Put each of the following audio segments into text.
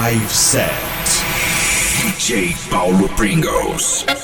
live set. DJ Paulo Pringles.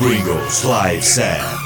Pringles Live Set.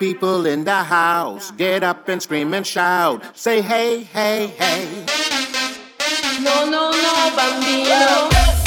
people in the house. Get up and scream and shout. Say hey, hey, hey. No, no, no, bambino.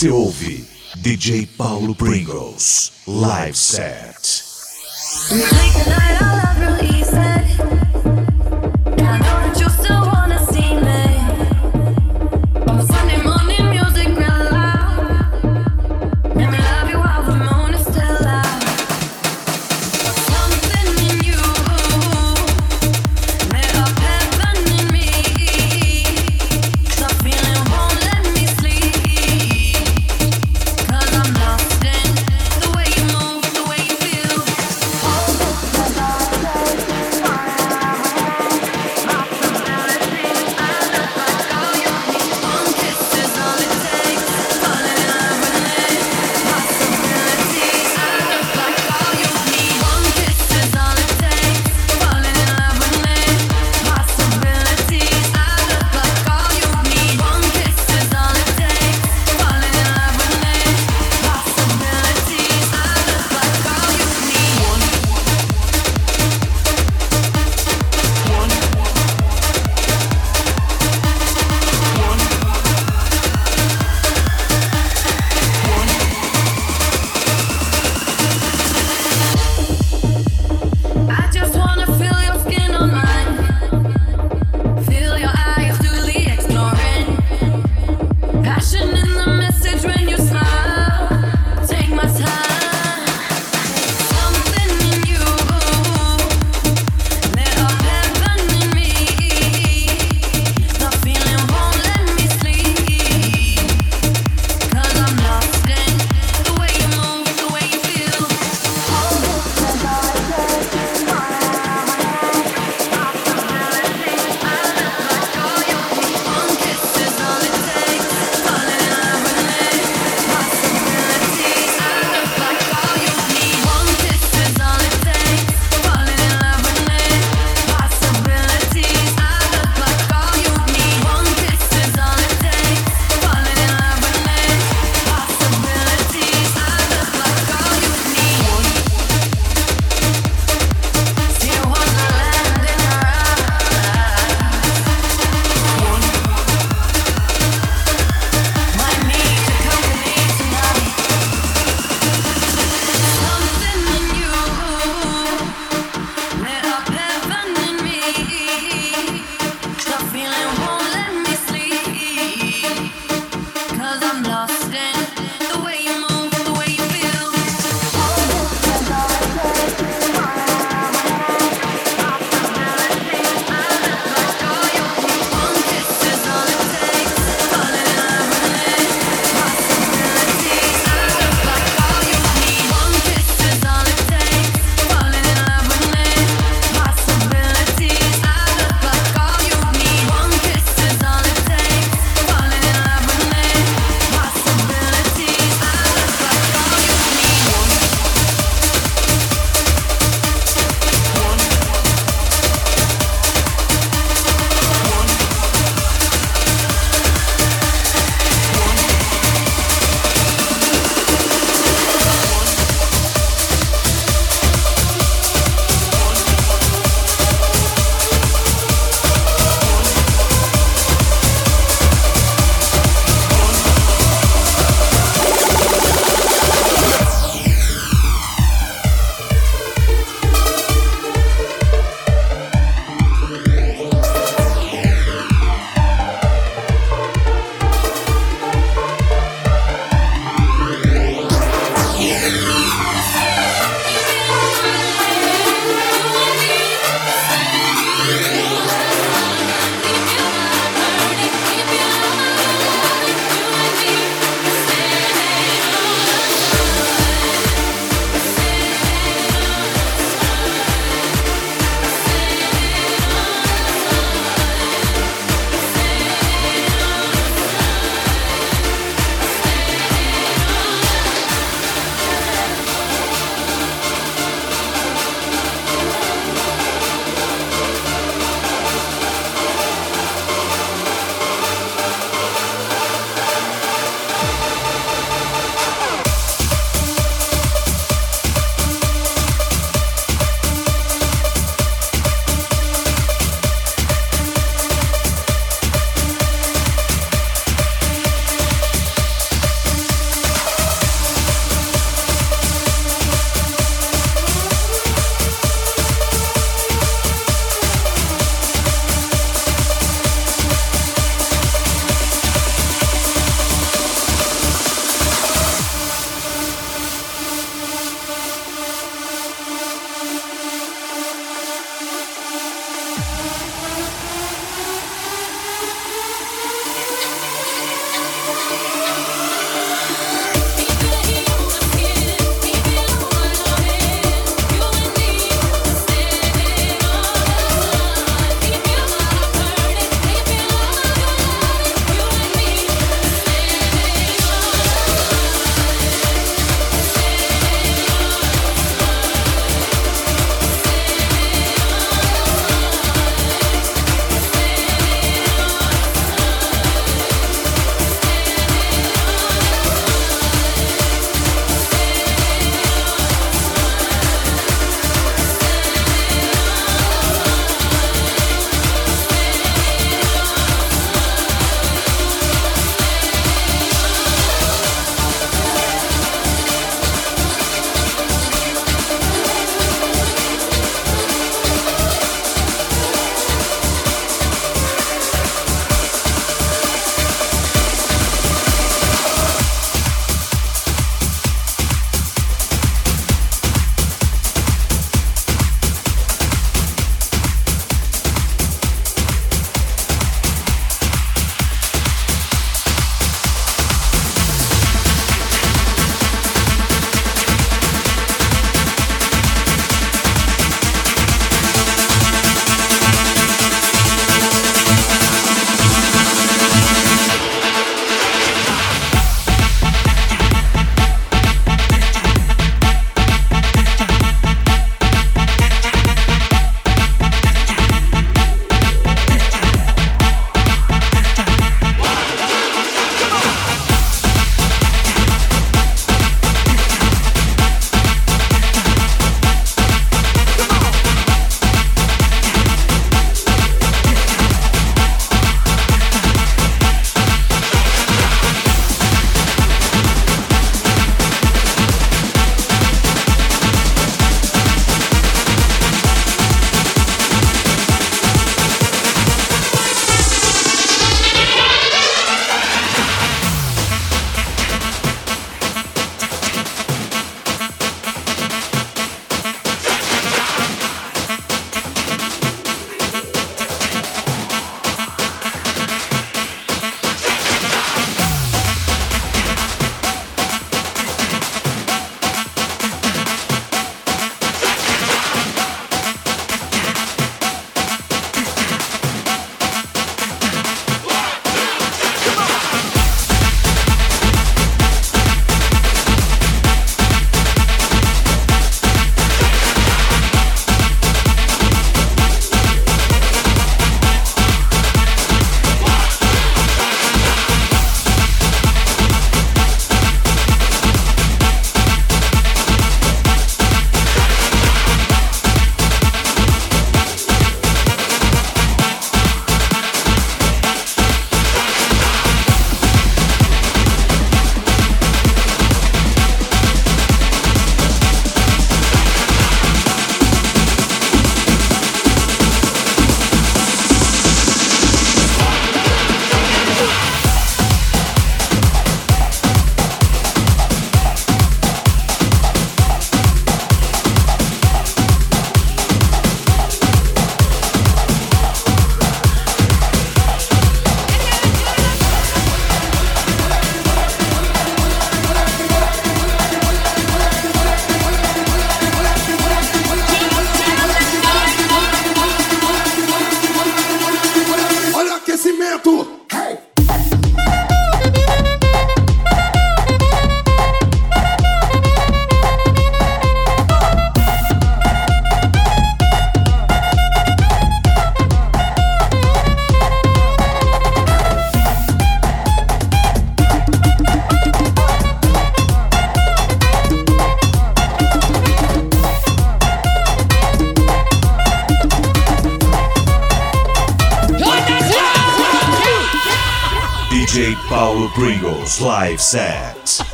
Você ouve DJ Paulo Pringles Live Set.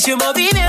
y se moví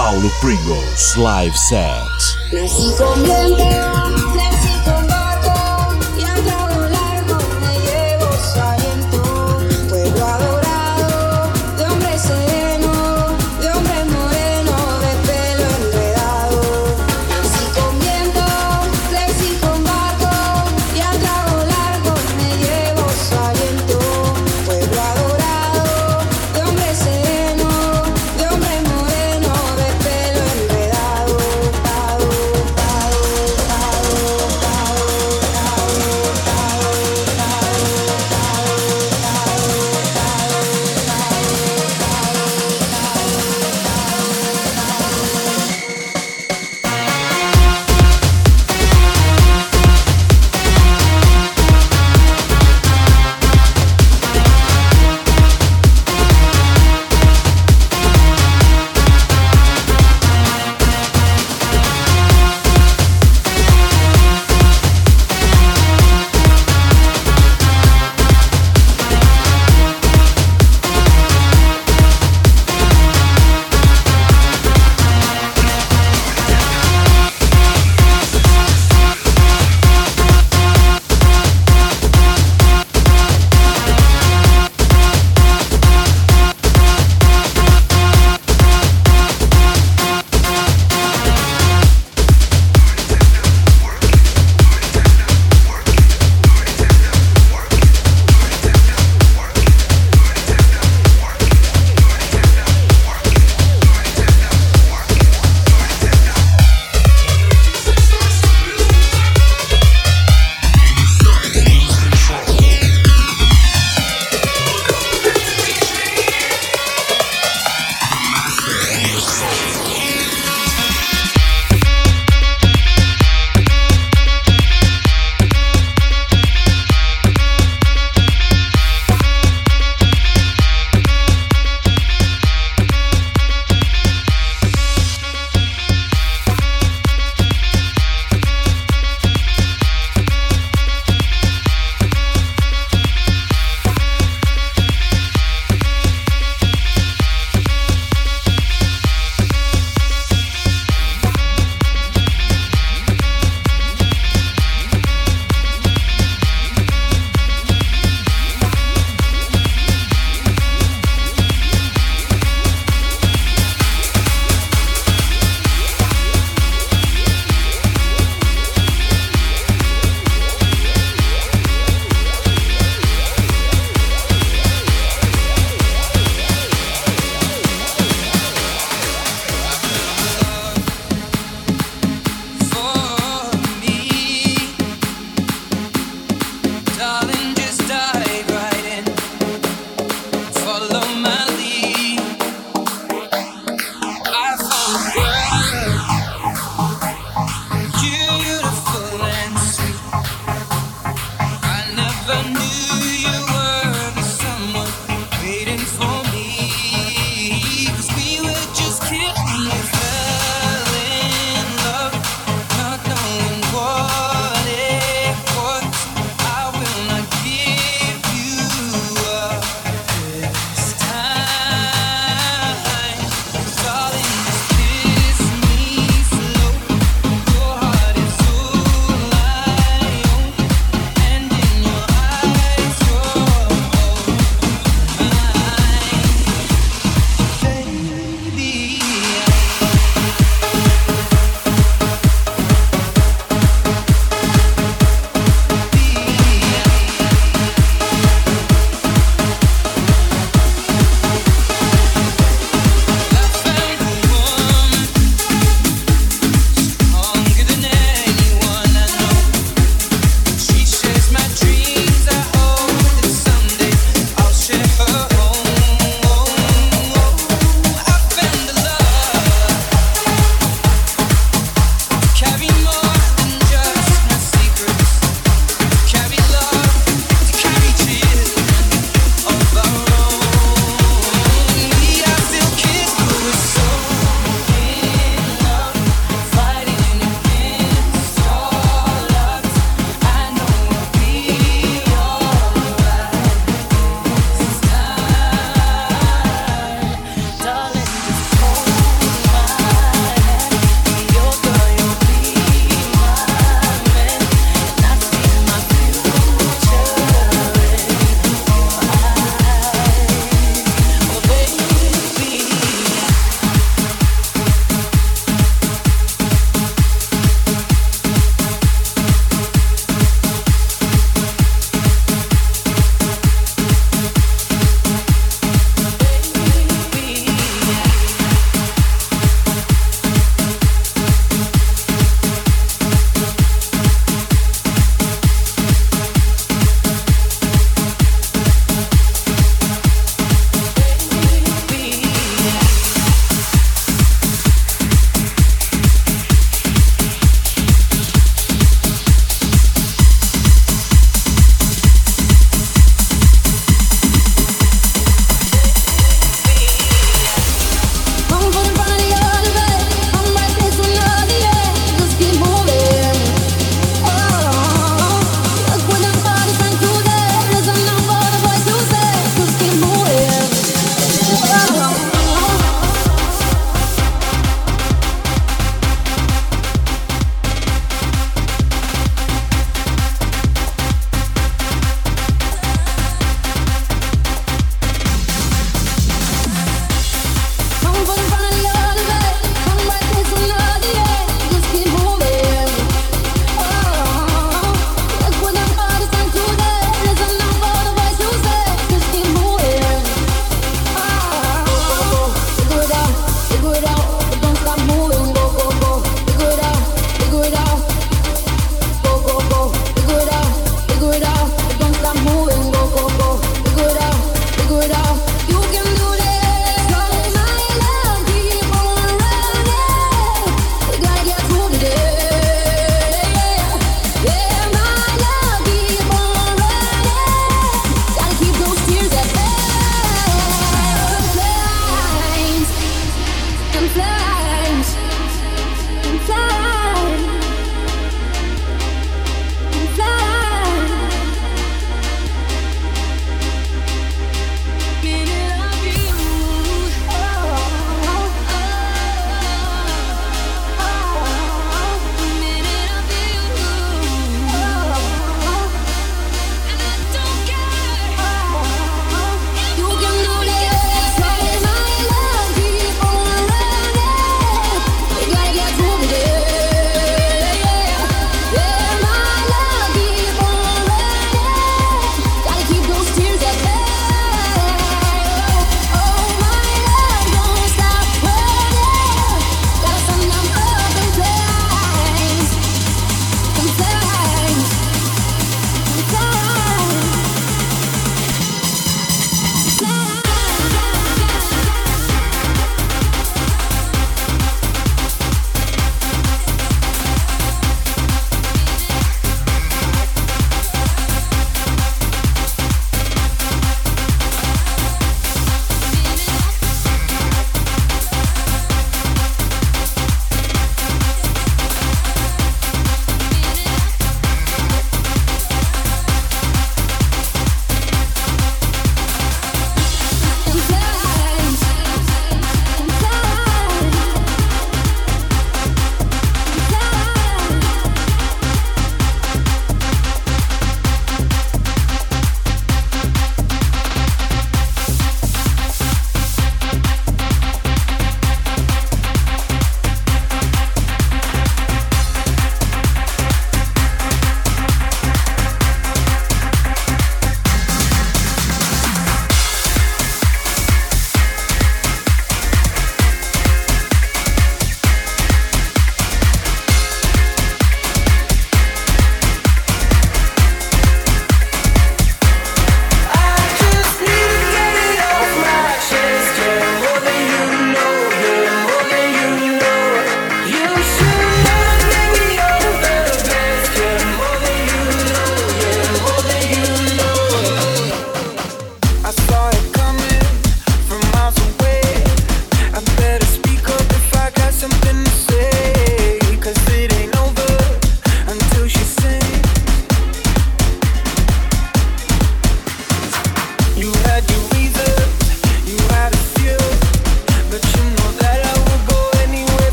Paulo Pringles Live Set.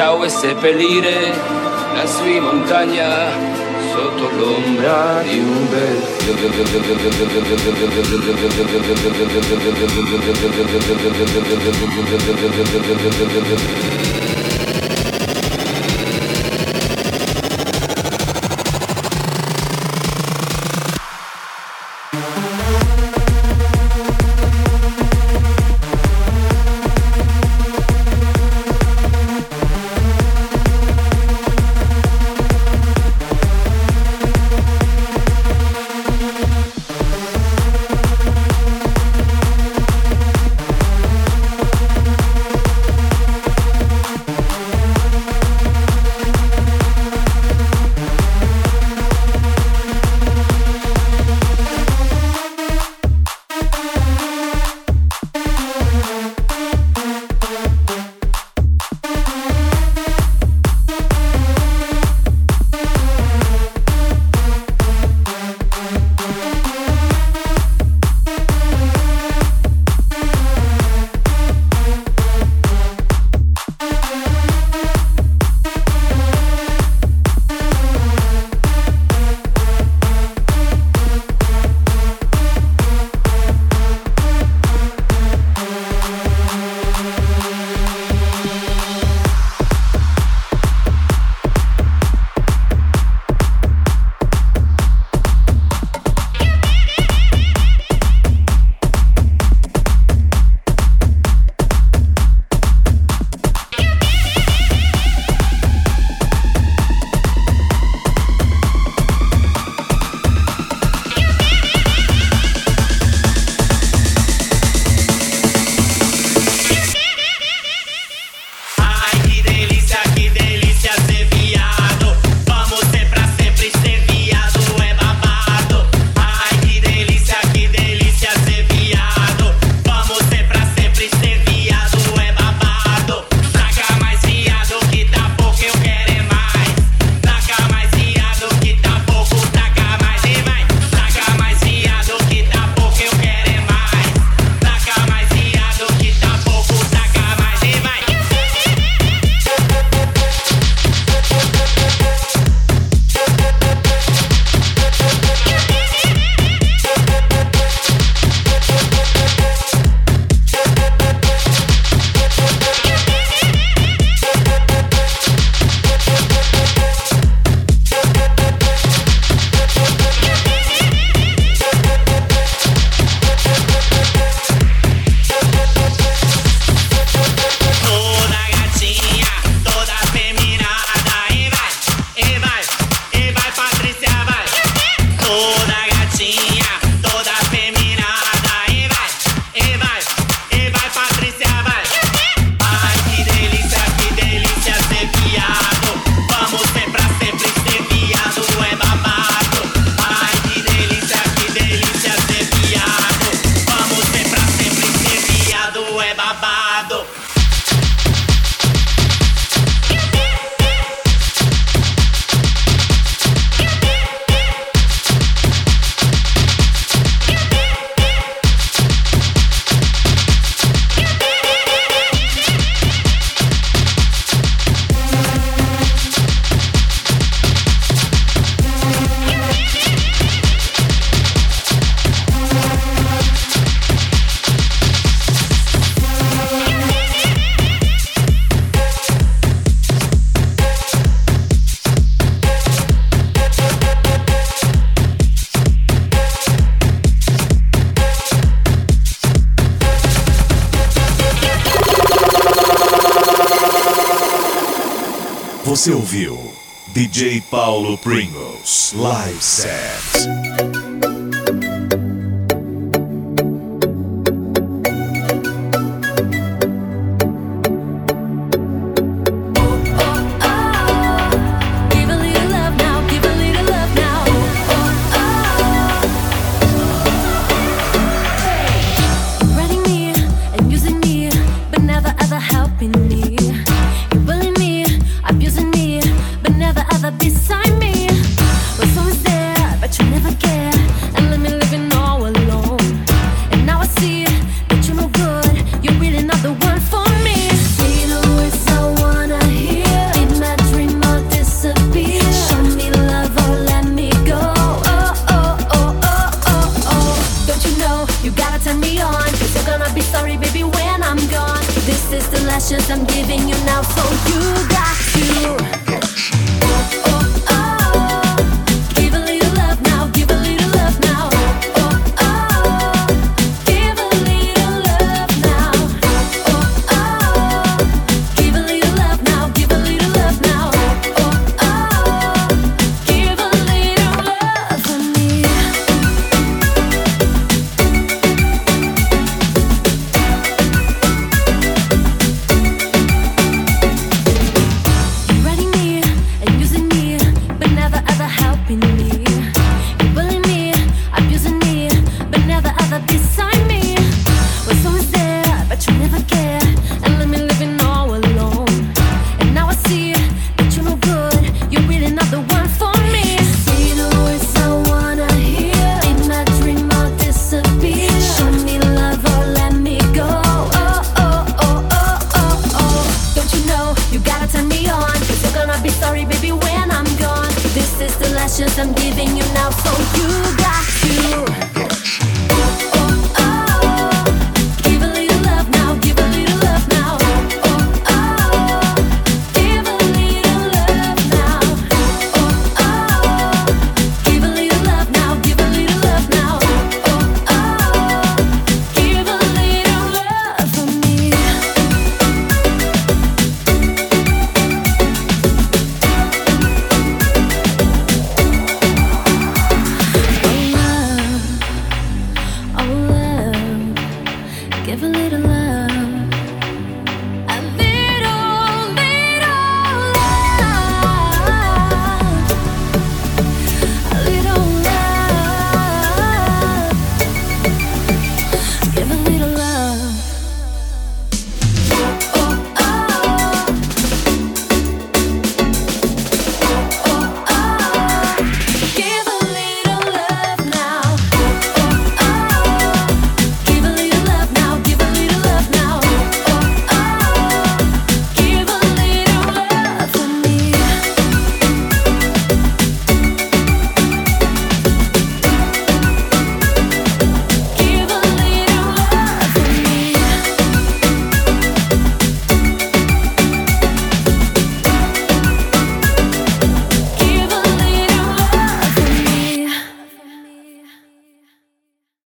ciao e seppellire la sua montagna sotto l'ombra di un bel